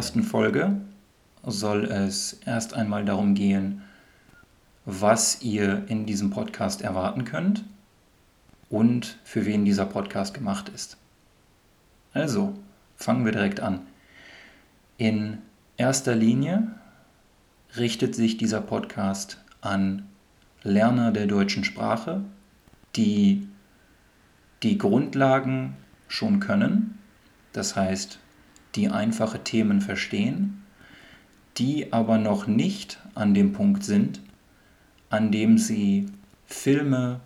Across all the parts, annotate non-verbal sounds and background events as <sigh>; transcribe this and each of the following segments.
ersten Folge soll es erst einmal darum gehen, was ihr in diesem Podcast erwarten könnt und für wen dieser Podcast gemacht ist. Also, fangen wir direkt an. In erster Linie richtet sich dieser Podcast an Lerner der deutschen Sprache, die die Grundlagen schon können, das heißt, die einfache Themen verstehen, die aber noch nicht an dem Punkt sind, an dem sie Filme,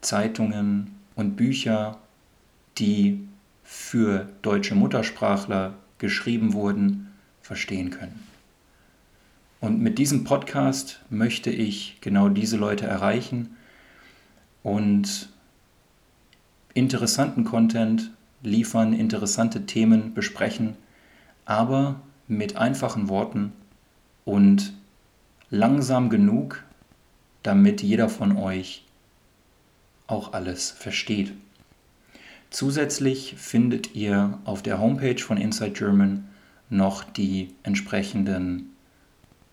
Zeitungen und Bücher, die für deutsche Muttersprachler geschrieben wurden, verstehen können. Und mit diesem Podcast möchte ich genau diese Leute erreichen und interessanten Content liefern, interessante Themen besprechen, aber mit einfachen Worten und langsam genug, damit jeder von euch auch alles versteht. Zusätzlich findet ihr auf der Homepage von Inside German noch die entsprechenden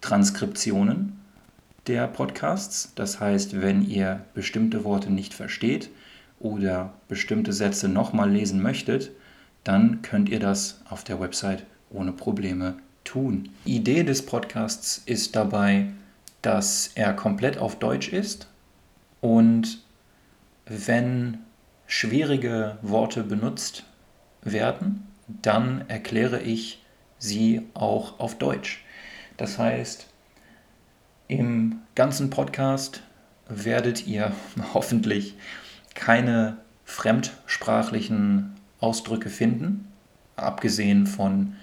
Transkriptionen der Podcasts. Das heißt, wenn ihr bestimmte Worte nicht versteht oder bestimmte Sätze nochmal lesen möchtet, dann könnt ihr das auf der Website ohne Probleme tun. Die Idee des Podcasts ist dabei, dass er komplett auf Deutsch ist und wenn schwierige Worte benutzt werden, dann erkläre ich sie auch auf Deutsch. Das heißt, im ganzen Podcast werdet ihr <laughs> hoffentlich keine fremdsprachlichen Ausdrücke finden, abgesehen von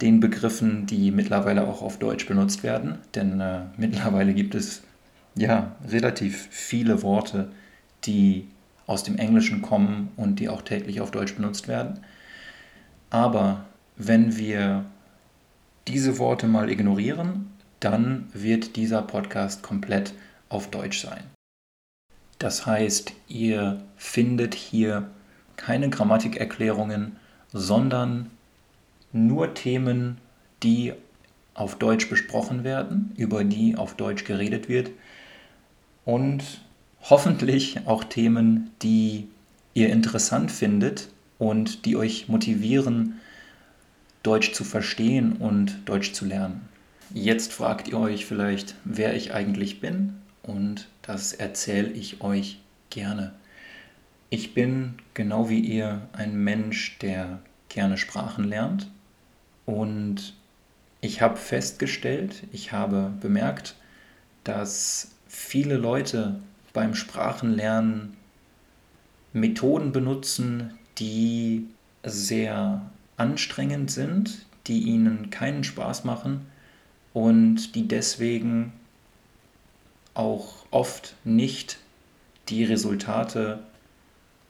den Begriffen, die mittlerweile auch auf Deutsch benutzt werden. Denn äh, <laughs> mittlerweile gibt es ja relativ viele Worte, die aus dem Englischen kommen und die auch täglich auf Deutsch benutzt werden. Aber wenn wir diese Worte mal ignorieren, dann wird dieser Podcast komplett auf Deutsch sein. Das heißt, ihr findet hier keine Grammatikerklärungen, sondern nur Themen, die auf Deutsch besprochen werden, über die auf Deutsch geredet wird und hoffentlich auch Themen, die ihr interessant findet und die euch motivieren, Deutsch zu verstehen und Deutsch zu lernen. Jetzt fragt ihr euch vielleicht, wer ich eigentlich bin und das erzähle ich euch gerne. Ich bin genau wie ihr ein Mensch, der gerne Sprachen lernt und ich habe festgestellt, ich habe bemerkt, dass viele Leute beim Sprachenlernen Methoden benutzen, die sehr anstrengend sind, die ihnen keinen Spaß machen und die deswegen auch oft nicht die Resultate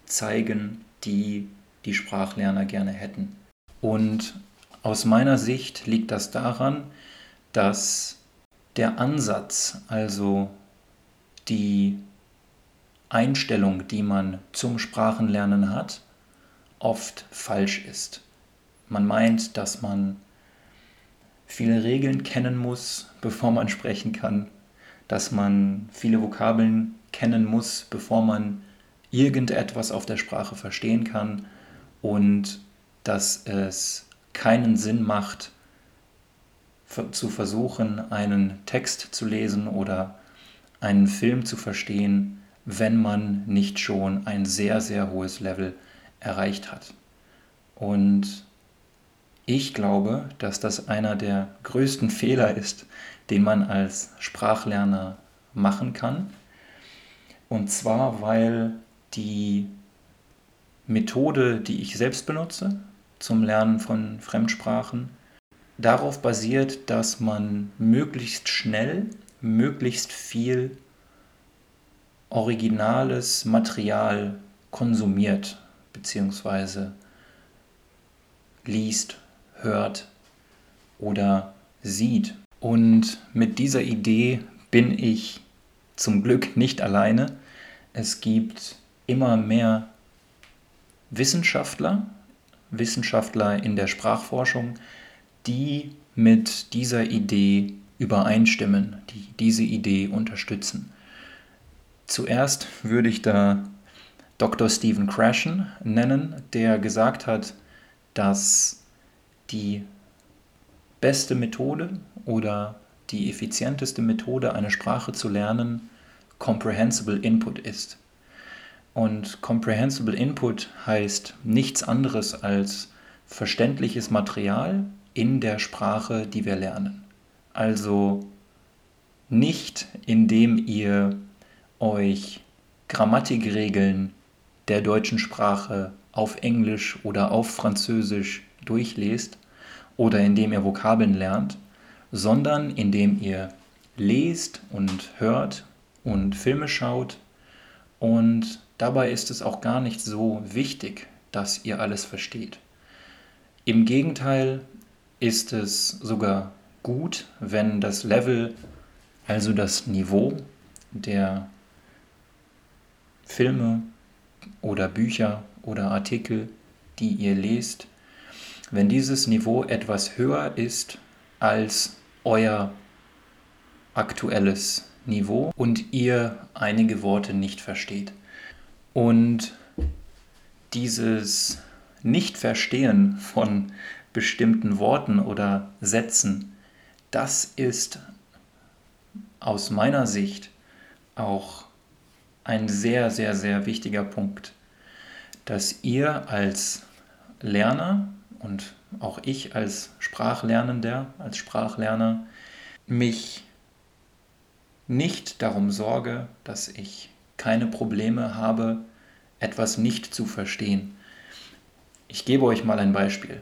zeigen, die die Sprachlerner gerne hätten. Und aus meiner Sicht liegt das daran, dass der Ansatz, also die Einstellung, die man zum Sprachenlernen hat, oft falsch ist. Man meint, dass man viele Regeln kennen muss, <laughs> bevor man sprechen kann, dass man viele Vokabeln kennen muss, bevor man irgendetwas auf der Sprache verstehen kann und dass es keinen Sinn macht, zu versuchen, einen Text zu lesen oder einen Film zu verstehen, wenn man nicht schon ein sehr, sehr hohes Level erreicht hat. Und ich glaube, dass das einer der größten <laughs> Fehler ist, den man als Sprachlerner machen kann. Und zwar, weil die Methode, die ich selbst benutze zum Lernen von Fremdsprachen, darauf basiert, dass man möglichst schnell möglichst viel originales Material konsumiert bzw. liest, hört oder sieht. Und mit dieser Idee bin ich zum Glück nicht alleine. Es gibt immer mehr Wissenschaftler, Wissenschaftler in der Sprachforschung, die mit dieser Idee übereinstimmen, die diese Idee unterstützen. Zuerst würde ich da Dr. Stephen Krashen nennen, der gesagt hat, dass die beste Methode oder die effizienteste Methode, eine Sprache zu lernen, Comprehensible Input ist. Und Comprehensible Input heißt nichts anderes als verständliches Material in der Sprache, die wir lernen. Also nicht indem ihr euch Grammatikregeln der deutschen Sprache auf Englisch oder auf Französisch durchlest oder indem ihr Vokabeln lernt, sondern indem ihr lest und hört und Filme schaut und dabei ist es auch gar nicht so wichtig, dass ihr alles versteht. Im Gegenteil ist es sogar gut, wenn das Level, also das Niveau der Filme oder Bücher oder Artikel, die ihr lest, wenn dieses Niveau etwas höher ist als euer aktuelles Niveau und ihr einige Worte nicht versteht. Und dieses Nicht-Verstehen von bestimmten Worten oder Sätzen, das ist aus meiner Sicht auch ein sehr, sehr, sehr wichtiger Punkt, dass ihr als Lerner und auch ich als Sprachlernender, als Sprachlerner, mich nicht darum sorge, dass ich keine Probleme habe, etwas nicht zu verstehen. Ich gebe euch mal ein Beispiel.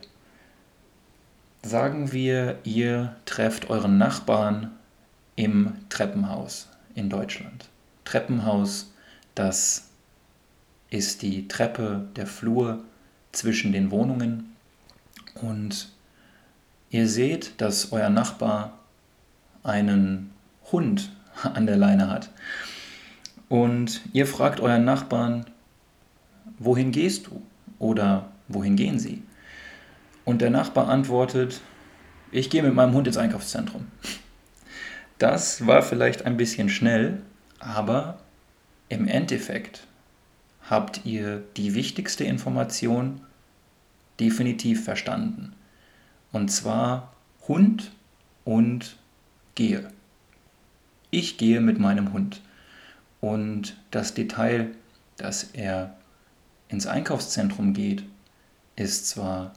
Sagen wir, ihr trefft euren Nachbarn im Treppenhaus in Deutschland. Treppenhaus, das ist die Treppe, der Flur zwischen den Wohnungen und ihr seht, dass euer Nachbar einen Hund an der Leine hat. Und ihr fragt euren Nachbarn, wohin gehst du? Oder wohin gehen sie? Und der Nachbar antwortet, ich gehe mit meinem Hund ins Einkaufszentrum. Das war vielleicht ein bisschen schnell, aber im Endeffekt habt ihr die wichtigste Information definitiv verstanden. Und zwar Hund und gehe. Ich gehe mit meinem Hund. Und das Detail, dass er ins Einkaufszentrum geht, ist zwar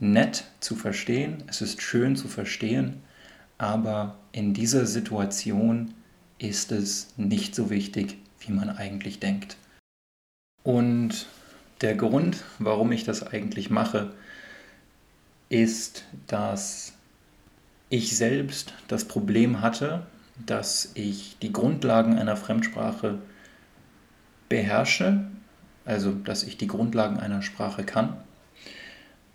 nett zu verstehen, es ist schön zu verstehen, aber in dieser Situation ist es nicht so wichtig, wie man eigentlich denkt. Und der Grund, warum ich das eigentlich mache, ist, dass ich selbst das Problem hatte, dass ich die Grundlagen einer Fremdsprache beherrsche, also dass ich die Grundlagen einer Sprache kann,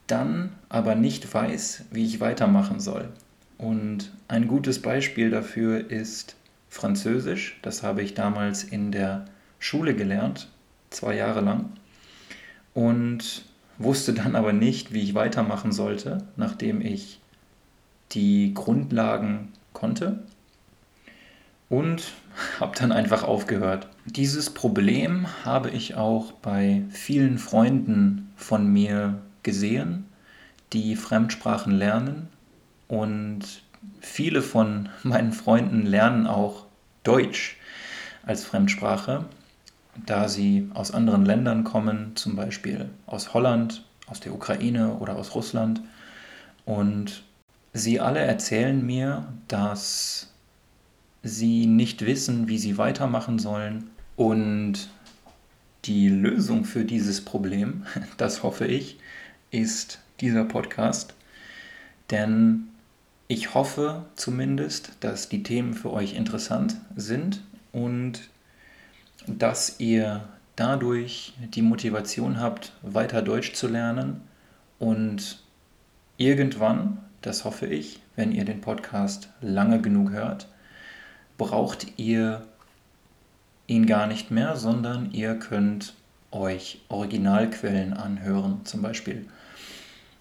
dann aber nicht weiß, wie ich weitermachen soll. Und ein gutes Beispiel dafür ist Französisch. Das habe ich damals in der Schule gelernt, zwei Jahre lang. Und wusste dann aber nicht, wie ich weitermachen sollte, nachdem ich die Grundlagen konnte und <laughs> habe dann einfach aufgehört. Dieses Problem habe ich auch bei vielen Freunden von mir gesehen, die Fremdsprachen lernen und viele von <laughs> meinen Freunden lernen auch Deutsch als Fremdsprache, da sie aus anderen Ländern kommen, zum Beispiel aus Holland, aus der Ukraine oder aus Russland. Und sie alle erzählen mir, dass sie nicht wissen, wie sie weitermachen sollen. Und die Lösung für dieses Problem, <laughs> das hoffe ich, ist dieser Podcast. Denn ich hoffe zumindest, dass die Themen für euch interessant sind und dass ihr dadurch die Motivation habt, weiter Deutsch zu lernen und irgendwann, das hoffe ich, wenn ihr den Podcast lange genug hört, braucht ihr ihn gar nicht mehr, sondern ihr könnt euch Originalquellen anhören, zum Beispiel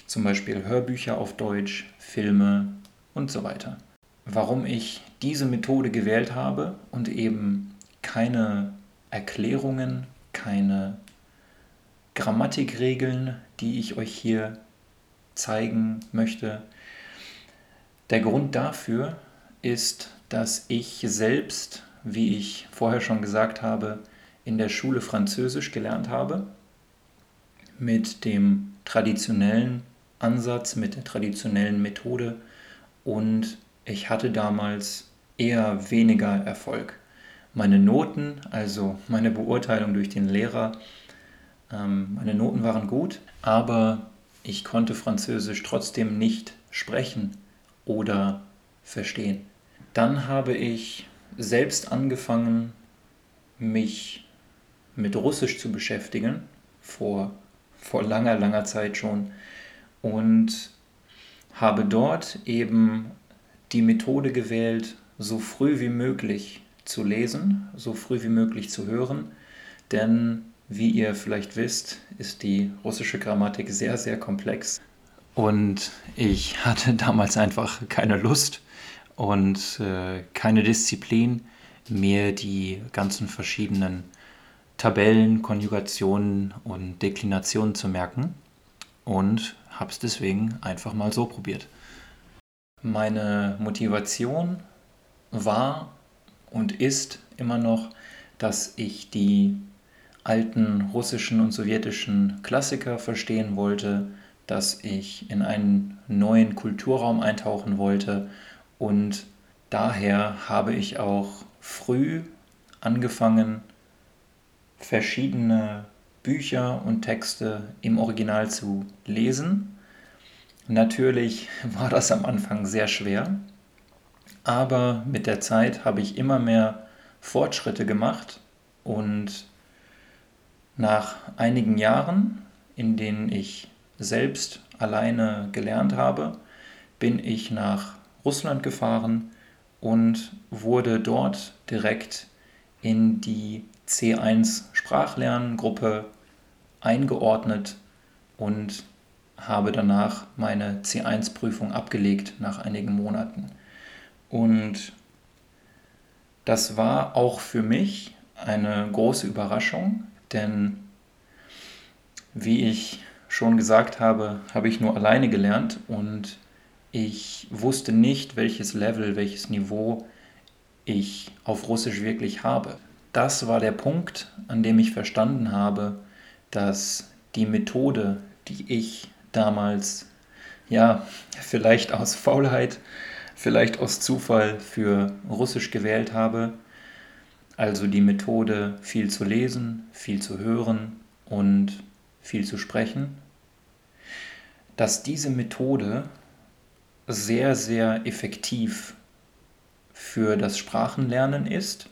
zum Beispiel Hörbücher auf Deutsch, Filme und so weiter. Warum ich diese Methode gewählt habe und eben keine Erklärungen, keine Grammatikregeln, die ich euch hier zeigen möchte. Der Grund dafür ist, dass ich selbst, wie ich vorher schon gesagt habe, in der Schule Französisch gelernt habe, mit dem traditionellen Ansatz, mit der traditionellen Methode und ich hatte damals eher weniger Erfolg. Meine Noten, also meine Beurteilung durch den Lehrer, ähm, meine Noten waren gut, aber ich konnte Französisch trotzdem nicht sprechen oder verstehen. Dann habe ich selbst angefangen, mich mit Russisch zu beschäftigen, vor, vor langer, langer Zeit schon, und habe dort eben die Methode gewählt, so früh wie möglich zu lesen, so früh wie möglich zu hören, denn wie ihr vielleicht wisst, ist die russische Grammatik sehr, sehr komplex. Und ich hatte damals einfach keine Lust und äh, keine Disziplin, mir die ganzen verschiedenen Tabellen, Konjugationen und Deklinationen zu merken und habe es deswegen einfach mal so probiert. Meine Motivation war und ist immer noch, dass ich die alten russischen und sowjetischen Klassiker verstehen wollte, dass ich in einen neuen Kulturraum eintauchen wollte und daher habe ich auch früh angefangen, verschiedene Bücher und Texte im Original zu lesen. Natürlich <laughs> war das am Anfang sehr schwer, aber mit der Zeit habe ich immer mehr Fortschritte gemacht und nach einigen Jahren, in denen ich selbst alleine gelernt habe, bin ich nach Russland gefahren und wurde dort direkt in die C1 Sprachlerngruppe eingeordnet und habe danach meine C1-Prüfung abgelegt nach einigen Monaten. Und das war auch für mich eine große Überraschung, denn wie ich schon gesagt habe, habe ich nur alleine gelernt und ich wusste nicht, welches Level, welches Niveau ich auf Russisch wirklich habe. Das war der Punkt, an dem ich verstanden habe, dass die Methode, die ich damals, ja, <laughs> vielleicht aus Faulheit, vielleicht aus Zufall für Russisch gewählt habe, also die Methode, viel zu lesen, viel zu hören und viel zu sprechen, dass diese Methode sehr, sehr effektiv für das Sprachenlernen ist,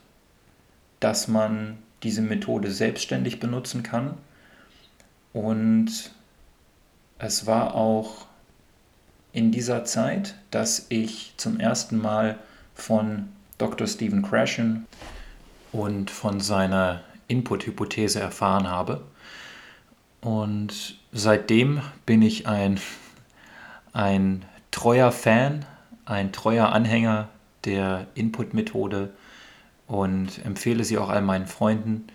dass man diese Methode selbstständig benutzen kann und es war auch in dieser Zeit, dass ich zum ersten Mal von Dr. Stephen Krashen und von seiner Input-Hypothese erfahren habe. Und seitdem bin ich ein, ein treuer Fan, ein treuer Anhänger der Input-Methode und empfehle sie auch all meinen Freunden,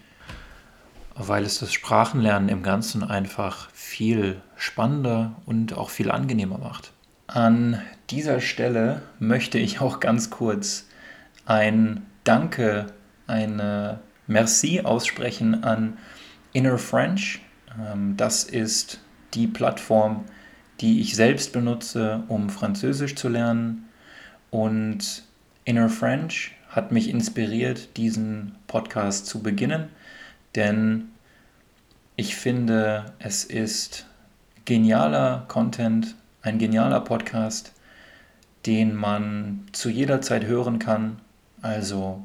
weil es das Sprachenlernen im Ganzen einfach viel spannender und auch viel angenehmer macht. An dieser Stelle möchte ich auch ganz kurz ein Danke eine Merci aussprechen an Inner French. Ähm, das ist die Plattform, die ich selbst benutze, um Französisch zu lernen. Und Inner French hat mich inspiriert, diesen Podcast zu beginnen, denn ich finde, es ist genialer Content, ein genialer Podcast, den man zu jeder Zeit hören kann. Also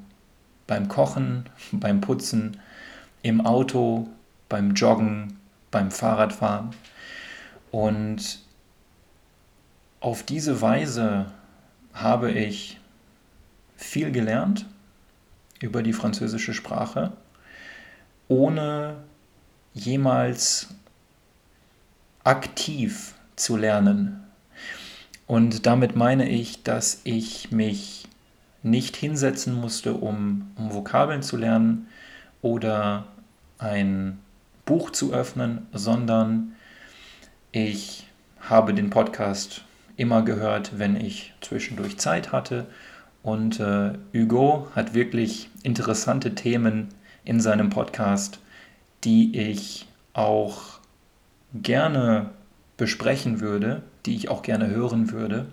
beim Kochen, <laughs> beim Putzen, im Auto, beim Joggen, beim Fahrradfahren. Und auf diese Weise habe ich viel gelernt über die französische Sprache, ohne jemals aktiv zu lernen. Und damit meine ich, dass ich mich nicht hinsetzen musste, um, um Vokabeln zu lernen oder ein Buch zu öffnen, sondern ich habe den Podcast immer gehört, wenn ich zwischendurch Zeit hatte. Und äh, Hugo hat wirklich interessante Themen in seinem Podcast, die ich auch gerne besprechen würde, die ich auch gerne hören würde,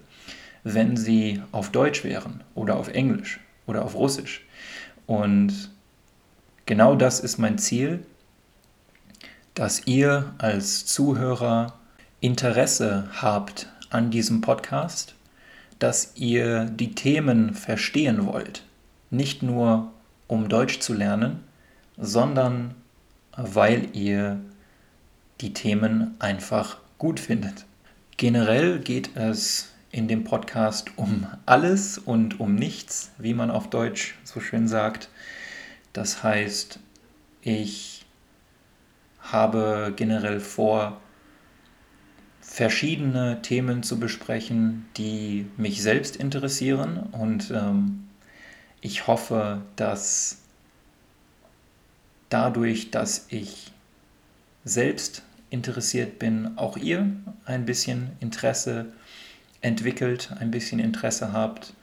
wenn sie auf Deutsch wären oder auf Englisch oder auf Russisch. Und genau das ist mein Ziel, dass ihr als Zuhörer Interesse habt an diesem Podcast, dass ihr die Themen verstehen wollt. Nicht nur um Deutsch zu lernen, sondern weil ihr die Themen einfach gut findet. Generell geht es in dem Podcast um alles und um nichts, wie man auf Deutsch so schön sagt. Das heißt, ich habe generell vor, verschiedene Themen zu besprechen, die mich selbst interessieren und ähm, ich hoffe, dass dadurch, dass ich selbst interessiert bin, auch ihr ein bisschen Interesse entwickelt, ein bisschen Interesse habt.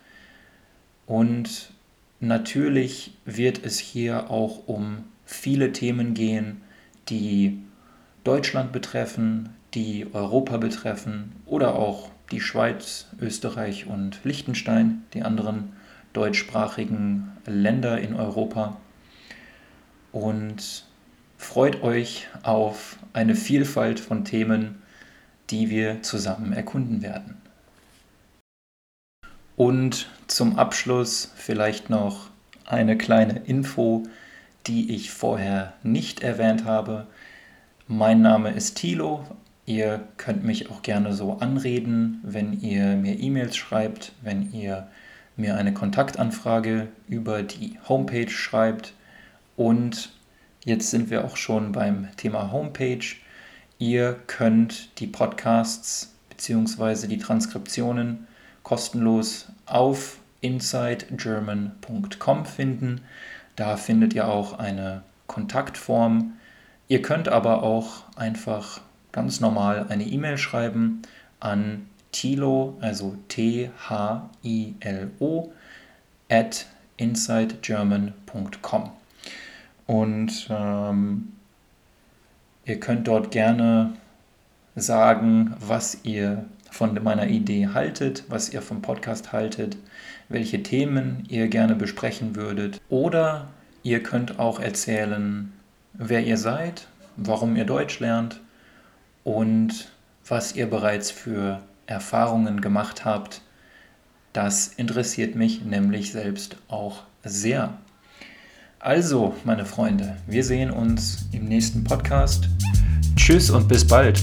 Und natürlich wird es hier auch um viele Themen gehen, die Deutschland betreffen, die Europa betreffen oder auch die Schweiz, Österreich und Liechtenstein, die anderen deutschsprachigen Länder in Europa. Und freut euch auf eine Vielfalt von Themen, die wir zusammen erkunden werden. Und zum Abschluss vielleicht noch eine kleine Info, die ich vorher nicht erwähnt habe. Mein Name ist Thilo, Ihr könnt mich auch gerne so anreden, wenn ihr mir E-Mails schreibt, wenn ihr mir eine Kontaktanfrage über die Homepage schreibt. Und jetzt sind wir auch schon beim Thema Homepage. Ihr könnt die Podcasts bzw. die Transkriptionen kostenlos auf insidegerman.com finden. Da findet ihr auch eine Kontaktform. Ihr könnt aber auch einfach ganz normal eine E-Mail schreiben an Tilo, also T-H-I-L-O, at insidegerman.com. Und ähm, ihr könnt dort gerne sagen, was ihr von meiner Idee haltet, was ihr vom Podcast haltet, welche Themen ihr gerne besprechen würdet. Oder ihr könnt auch erzählen, wer ihr seid, warum ihr Deutsch lernt und was ihr bereits für Erfahrungen gemacht habt. Das interessiert mich nämlich selbst auch sehr. Also, meine Freunde, wir sehen uns im nächsten Podcast. Tschüss und bis bald.